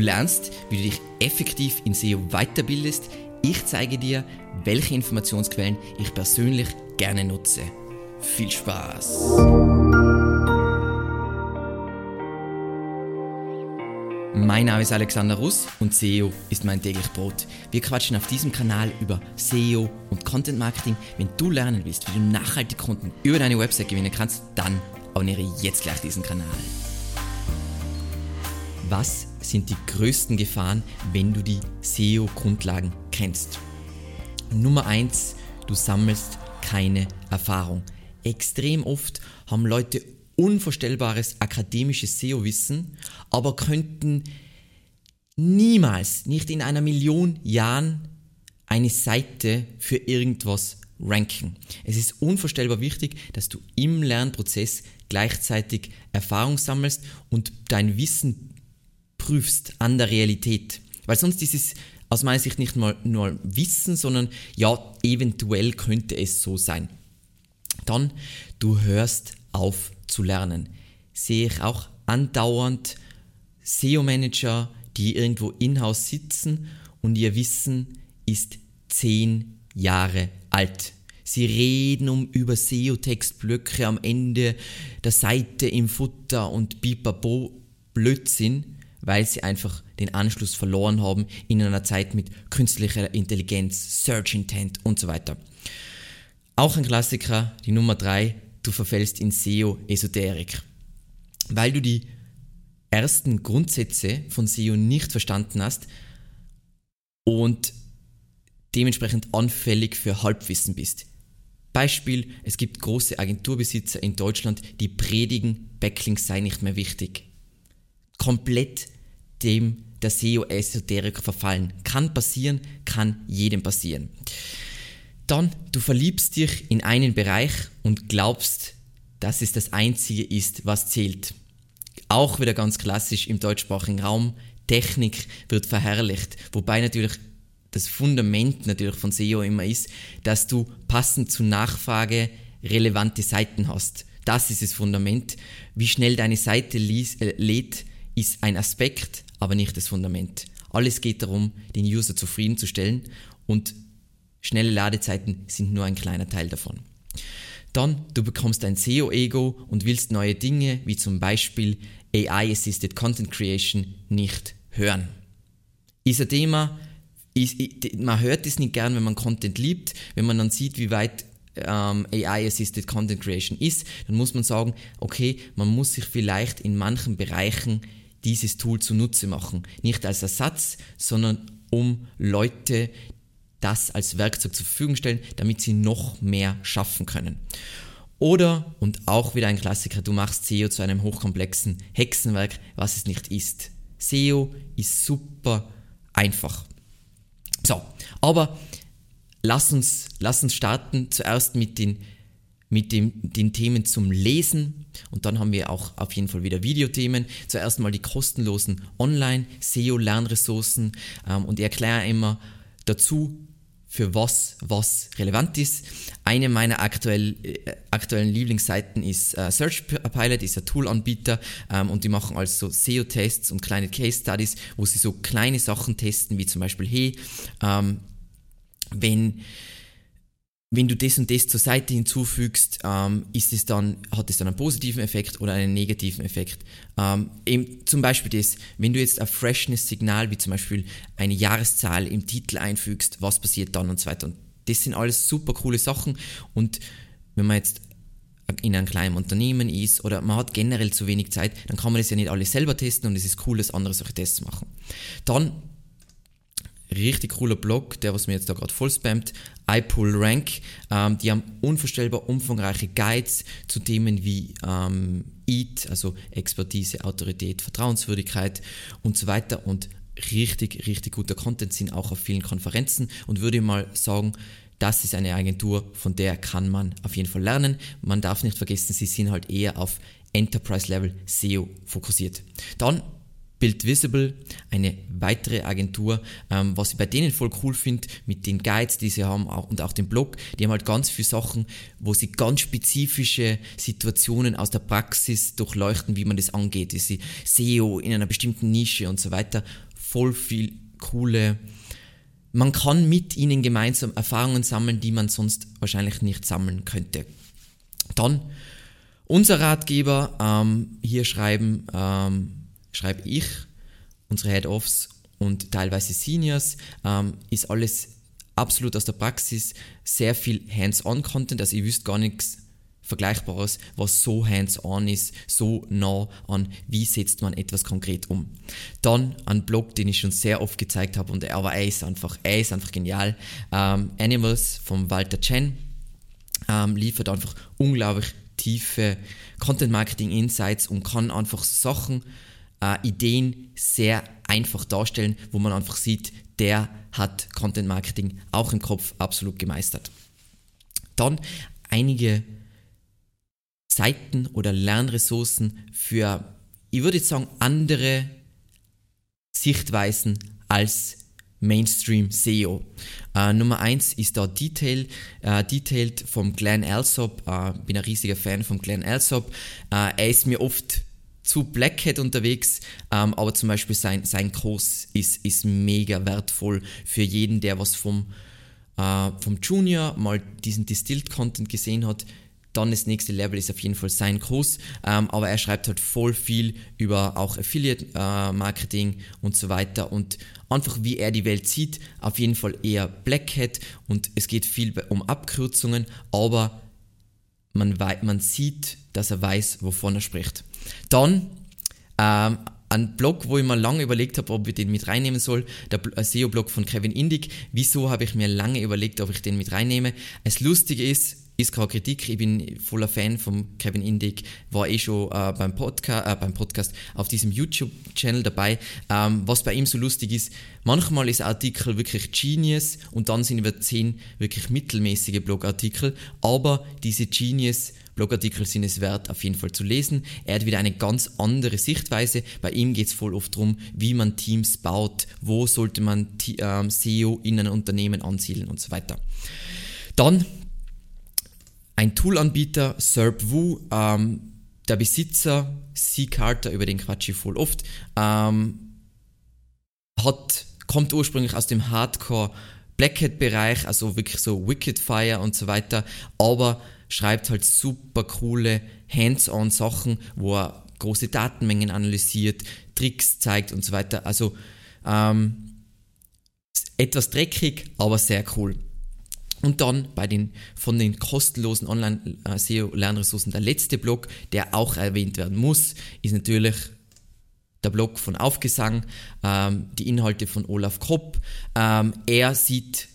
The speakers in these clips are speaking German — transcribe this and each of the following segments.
lernst, wie du dich effektiv in SEO weiterbildest. Ich zeige dir, welche Informationsquellen ich persönlich gerne nutze. Viel Spaß! Mein Name ist Alexander Russ und SEO ist mein täglich Brot. Wir quatschen auf diesem Kanal über SEO und Content Marketing. Wenn du lernen willst, wie du nachhaltig Kunden über deine Website gewinnen kannst, dann abonniere jetzt gleich diesen Kanal. Was sind die größten Gefahren, wenn du die SEO-Grundlagen kennst? Nummer eins: du sammelst keine Erfahrung. Extrem oft haben Leute unvorstellbares akademisches SEO-Wissen, aber könnten niemals, nicht in einer Million Jahren, eine Seite für irgendwas ranken. Es ist unvorstellbar wichtig, dass du im Lernprozess gleichzeitig Erfahrung sammelst und dein Wissen prüfst an der Realität. Weil sonst ist es aus meiner Sicht nicht mal nur Wissen, sondern ja, eventuell könnte es so sein. Dann, du hörst auf zu lernen. Sehe ich auch andauernd SEO-Manager, die irgendwo in-house sitzen und ihr Wissen ist zehn Jahre alt. Sie reden um über SEO-Textblöcke am Ende der Seite im Futter und Bipapo Blödsinn, weil sie einfach den Anschluss verloren haben in einer Zeit mit künstlicher Intelligenz, Search Intent und so weiter. Auch ein Klassiker, die Nummer drei, du verfällst in SEO-Esoterik. Weil du die ersten Grundsätze von SEO nicht verstanden hast und dementsprechend anfällig für Halbwissen bist. Beispiel, es gibt große Agenturbesitzer in Deutschland, die predigen, Backlinks sei nicht mehr wichtig. Komplett dem der SEO-Esoterik verfallen. Kann passieren, kann jedem passieren. Dann, du verliebst dich in einen Bereich und glaubst, dass es das Einzige ist, was zählt. Auch wieder ganz klassisch im deutschsprachigen Raum. Technik wird verherrlicht, wobei natürlich das Fundament natürlich von SEO immer ist, dass du passend zur Nachfrage relevante Seiten hast. Das ist das Fundament. Wie schnell deine Seite äh, lädt, ist ein Aspekt, aber nicht das Fundament. Alles geht darum, den User zufriedenzustellen und Schnelle Ladezeiten sind nur ein kleiner Teil davon. Dann, du bekommst ein SEO-Ego und willst neue Dinge, wie zum Beispiel AI-Assisted Content Creation, nicht hören. Ist ein Thema, ist, man hört es nicht gern, wenn man Content liebt, wenn man dann sieht, wie weit ähm, AI-Assisted Content Creation ist, dann muss man sagen, okay, man muss sich vielleicht in manchen Bereichen dieses Tool zunutze machen. Nicht als Ersatz, sondern um Leute, das als Werkzeug zur Verfügung stellen, damit sie noch mehr schaffen können. Oder, und auch wieder ein Klassiker, du machst SEO zu einem hochkomplexen Hexenwerk, was es nicht ist. SEO ist super einfach. So, aber lass uns, lass uns starten zuerst mit den, mit dem, den Themen zum Lesen und dann haben wir auch auf jeden Fall wieder Videothemen. Zuerst mal die kostenlosen Online-SEO-Lernressourcen ähm, und erkläre immer dazu, für was was relevant ist. Eine meiner aktuell, äh, aktuellen Lieblingsseiten ist äh, Search Pilot, ist ein Toolanbieter ähm, und die machen also SEO-Tests und kleine Case-Studies, wo sie so kleine Sachen testen, wie zum Beispiel, hey, ähm, wenn wenn du das und das zur Seite hinzufügst, ähm, ist es dann, hat es dann einen positiven Effekt oder einen negativen Effekt. Ähm, eben zum Beispiel das, wenn du jetzt ein Freshness-Signal, wie zum Beispiel eine Jahreszahl im Titel einfügst, was passiert dann und so weiter. Und das sind alles super coole Sachen. Und wenn man jetzt in einem kleinen Unternehmen ist oder man hat generell zu wenig Zeit, dann kann man das ja nicht alles selber testen und es ist cool, dass andere solche Tests machen. Dann richtig cooler Blog, der was mir jetzt da gerade voll spammt, iPull Rank. Ähm, die haben unvorstellbar umfangreiche Guides zu Themen wie ähm, EAT, also Expertise, Autorität, Vertrauenswürdigkeit und so weiter und richtig, richtig guter Content sind auch auf vielen Konferenzen und würde mal sagen, das ist eine Agentur, von der kann man auf jeden Fall lernen. Man darf nicht vergessen, sie sind halt eher auf Enterprise-Level SEO fokussiert. Dann Build Visible, eine weitere Agentur, ähm, was ich bei denen voll cool finde, mit den Guides, die sie haben auch, und auch dem Blog, die haben halt ganz viele Sachen, wo sie ganz spezifische Situationen aus der Praxis durchleuchten, wie man das angeht, diese SEO in einer bestimmten Nische und so weiter. voll viel coole man kann mit ihnen gemeinsam Erfahrungen sammeln, die man sonst wahrscheinlich nicht sammeln könnte. Dann unser Ratgeber, ähm, hier schreiben, ähm, schreibe ich, unsere Head-Offs und teilweise Seniors, ähm, ist alles absolut aus der Praxis, sehr viel Hands-on-Content, also ihr wisst gar nichts Vergleichbares, was so hands-on ist, so nah an, wie setzt man etwas konkret um. Dann ein Blog, den ich schon sehr oft gezeigt habe und aber er ist einfach, er ist einfach genial. Ähm, Animals von Walter Chen ähm, liefert einfach unglaublich tiefe Content Marketing Insights und kann einfach Sachen, äh, Ideen sehr einfach darstellen, wo man einfach sieht, der hat Content Marketing auch im Kopf absolut gemeistert. Dann einige Seiten oder Lernressourcen für, ich würde sagen, andere Sichtweisen als Mainstream SEO. Äh, Nummer eins ist da Detail, äh, Detailed vom Glenn Alsop. Äh, bin ein riesiger Fan von Glenn Alsop. Äh, er ist mir oft zu Blackhead unterwegs, ähm, aber zum Beispiel sein, sein Kurs ist, ist mega wertvoll für jeden, der was vom, äh, vom Junior mal diesen Distilled Content gesehen hat. Dann das nächste Level ist auf jeden Fall sein Kurs, ähm, aber er schreibt halt voll viel über auch Affiliate äh, Marketing und so weiter. Und einfach wie er die Welt sieht, auf jeden Fall eher Black Hat. Und es geht viel um Abkürzungen, aber man, man sieht, dass er weiß, wovon er spricht. Dann ähm, ein Blog, wo ich mir lange überlegt habe, ob ich den mit reinnehmen soll, der SEO-Blog von Kevin Indig. Wieso habe ich mir lange überlegt, ob ich den mit reinnehme? Das Lustige ist, ist keine Kritik. Ich bin voller Fan von Kevin Indig, war eh schon äh, beim, Podca äh, beim Podcast auf diesem YouTube-Channel dabei. Ähm, was bei ihm so lustig ist, manchmal ist ein Artikel wirklich Genius und dann sind über zehn wirklich mittelmäßige Blogartikel, aber diese Genius Blogartikel sind es wert, auf jeden Fall zu lesen. Er hat wieder eine ganz andere Sichtweise. Bei ihm geht es voll oft darum, wie man Teams baut, wo sollte man ähm, SEO in einem Unternehmen ansiedeln und so weiter. Dann ein Toolanbieter, SERPWoo, ähm, der Besitzer, C. Carter, über den quatsch ich voll oft, ähm, hat, kommt ursprünglich aus dem Hardcore Blackhead-Bereich, also wirklich so Wicked Fire und so weiter, aber schreibt halt super coole Hands-on Sachen, wo er große Datenmengen analysiert, Tricks zeigt und so weiter. Also ähm, etwas dreckig, aber sehr cool. Und dann bei den, von den kostenlosen Online-SEO-Lernressourcen der letzte Blog, der auch erwähnt werden muss, ist natürlich der Blog von Aufgesang, ähm, die Inhalte von Olaf Kopp. Ähm, er sieht,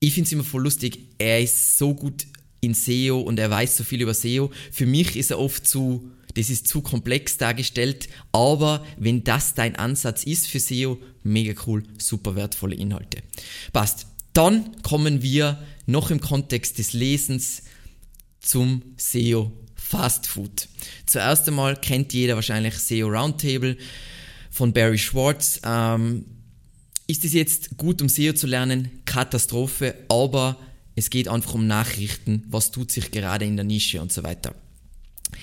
ich finde es immer voll lustig, er ist so gut in SEO und er weiß so viel über SEO. Für mich ist er oft zu, das ist zu komplex dargestellt, aber wenn das dein Ansatz ist für SEO, mega cool, super wertvolle Inhalte. Passt. Dann kommen wir noch im Kontext des Lesens zum SEO Fast Food. Zuerst einmal kennt jeder wahrscheinlich SEO Roundtable von Barry Schwartz. Ähm, ist es jetzt gut, um SEO zu lernen? Katastrophe, aber es geht einfach um Nachrichten, was tut sich gerade in der Nische und so weiter.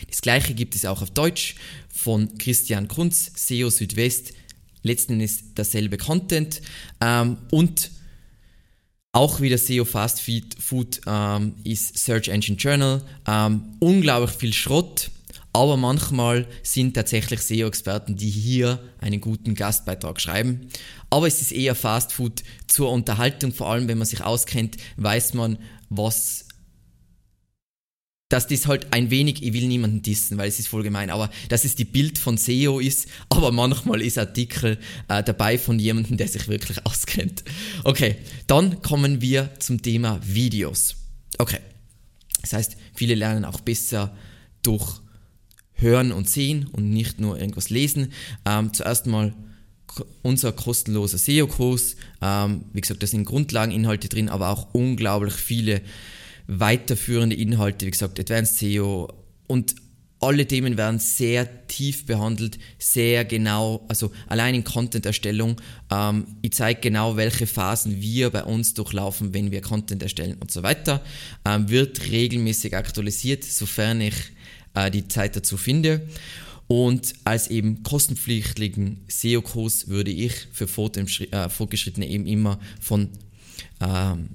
Das gleiche gibt es auch auf Deutsch von Christian Kunz, SEO Südwest. Letzten ist derselbe Content ähm, und auch wieder SEO Fast Food ähm, ist Search Engine Journal. Ähm, unglaublich viel Schrott, aber manchmal sind tatsächlich SEO-Experten, die hier einen guten Gastbeitrag schreiben. Aber es ist eher Fast Food zur Unterhaltung, vor allem wenn man sich auskennt, weiß man, was dass das halt ein wenig, ich will niemanden dissen, weil es ist voll gemein, aber dass es die Bild von SEO ist, aber manchmal ist Artikel äh, dabei von jemandem, der sich wirklich auskennt. Okay, dann kommen wir zum Thema Videos. Okay, das heißt, viele lernen auch besser durch Hören und Sehen und nicht nur irgendwas lesen. Ähm, zuerst mal unser kostenloser SEO-Kurs. Ähm, wie gesagt, da sind Grundlageninhalte drin, aber auch unglaublich viele weiterführende Inhalte, wie gesagt, Advanced SEO und alle Themen werden sehr tief behandelt, sehr genau, also allein in Content-Erstellung. Ähm, ich zeige genau, welche Phasen wir bei uns durchlaufen, wenn wir Content erstellen und so weiter. Ähm, wird regelmäßig aktualisiert, sofern ich äh, die Zeit dazu finde. Und als eben kostenpflichtigen SEO-Kurs würde ich für äh, Fortgeschrittene eben immer von ähm,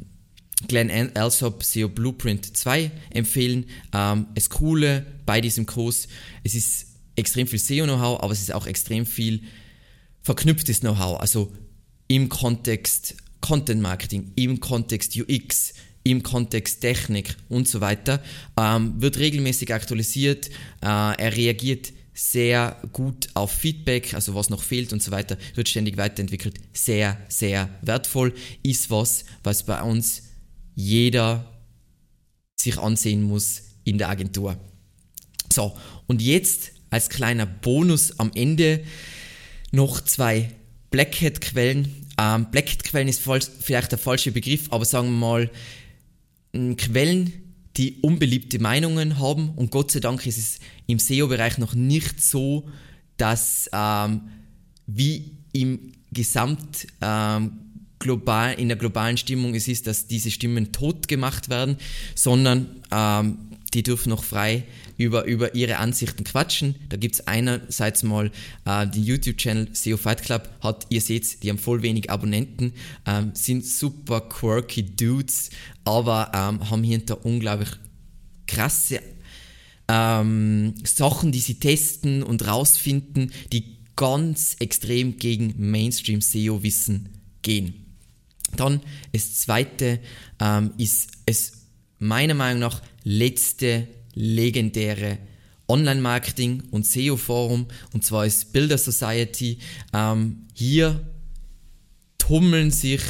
Glenn Alsop SEO Blueprint 2 empfehlen. Ähm, das Coole bei diesem Kurs, es ist extrem viel SEO-Know-how, aber es ist auch extrem viel verknüpftes Know-how. Also im Kontext Content Marketing, im Kontext UX, im Kontext Technik und so weiter, ähm, wird regelmäßig aktualisiert. Äh, er reagiert sehr gut auf Feedback, also was noch fehlt und so weiter, wird ständig weiterentwickelt. Sehr, sehr wertvoll. Ist was, was bei uns jeder sich ansehen muss in der Agentur. So, und jetzt als kleiner Bonus am Ende noch zwei Blackhead-Quellen. Ähm, Blackhead-Quellen ist vielleicht der falsche Begriff, aber sagen wir mal Quellen, die unbeliebte Meinungen haben. Und Gott sei Dank ist es im SEO-Bereich noch nicht so, dass ähm, wie im Gesamt ähm, global, in der globalen Stimmung es ist, dass diese Stimmen tot gemacht werden, sondern ähm, die dürfen noch frei über, über ihre Ansichten quatschen. Da gibt es einerseits mal äh, den YouTube-Channel SEO Fight Club, hat, ihr seht, die haben voll wenig Abonnenten, ähm, sind super quirky Dudes, aber ähm, haben hinter unglaublich krasse ähm, Sachen, die sie testen und rausfinden, die ganz extrem gegen Mainstream SEO-Wissen gehen. Dann das zweite ähm, ist es meiner Meinung nach letzte legendäre Online-Marketing und SEO-Forum und zwar ist Builder Society. Ähm, hier tummeln sich,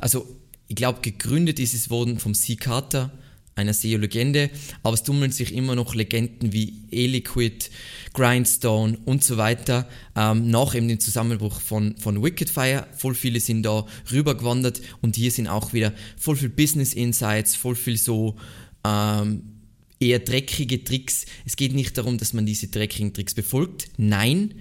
also ich glaube gegründet ist es worden vom C. Carter, einer SEO-Legende, aber es tummeln sich immer noch Legenden wie Eliquid, Grindstone und so weiter. Ähm, nach eben dem Zusammenbruch von, von Wickedfire, voll viele sind da rübergewandert und hier sind auch wieder voll viel Business Insights, voll viel so ähm, eher dreckige Tricks. Es geht nicht darum, dass man diese dreckigen Tricks befolgt. Nein,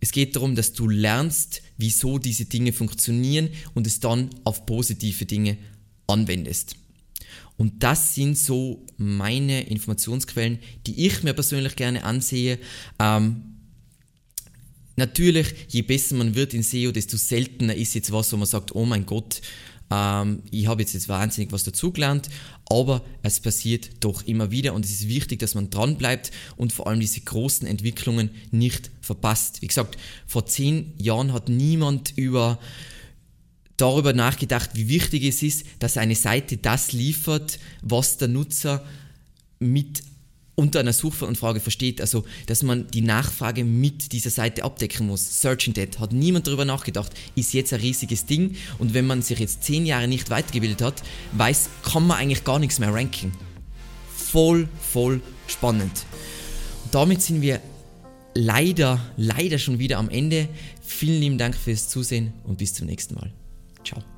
es geht darum, dass du lernst, wieso diese Dinge funktionieren und es dann auf positive Dinge anwendest. Und das sind so meine Informationsquellen, die ich mir persönlich gerne ansehe. Ähm, natürlich, je besser man wird in SEO, desto seltener ist jetzt was, wo man sagt, oh mein Gott, ähm, ich habe jetzt, jetzt wahnsinnig was dazugelernt, aber es passiert doch immer wieder und es ist wichtig, dass man dran bleibt und vor allem diese großen Entwicklungen nicht verpasst. Wie gesagt, vor zehn Jahren hat niemand über darüber nachgedacht, wie wichtig es ist, dass eine Seite das liefert, was der Nutzer mit unter einer Suchanfrage versteht, also dass man die Nachfrage mit dieser Seite abdecken muss. Search Dead hat niemand darüber nachgedacht, ist jetzt ein riesiges Ding und wenn man sich jetzt zehn Jahre nicht weitergebildet hat, weiß, kann man eigentlich gar nichts mehr ranken. Voll, voll spannend. Und damit sind wir leider, leider schon wieder am Ende. Vielen lieben Dank fürs Zusehen und bis zum nächsten Mal. Ciao.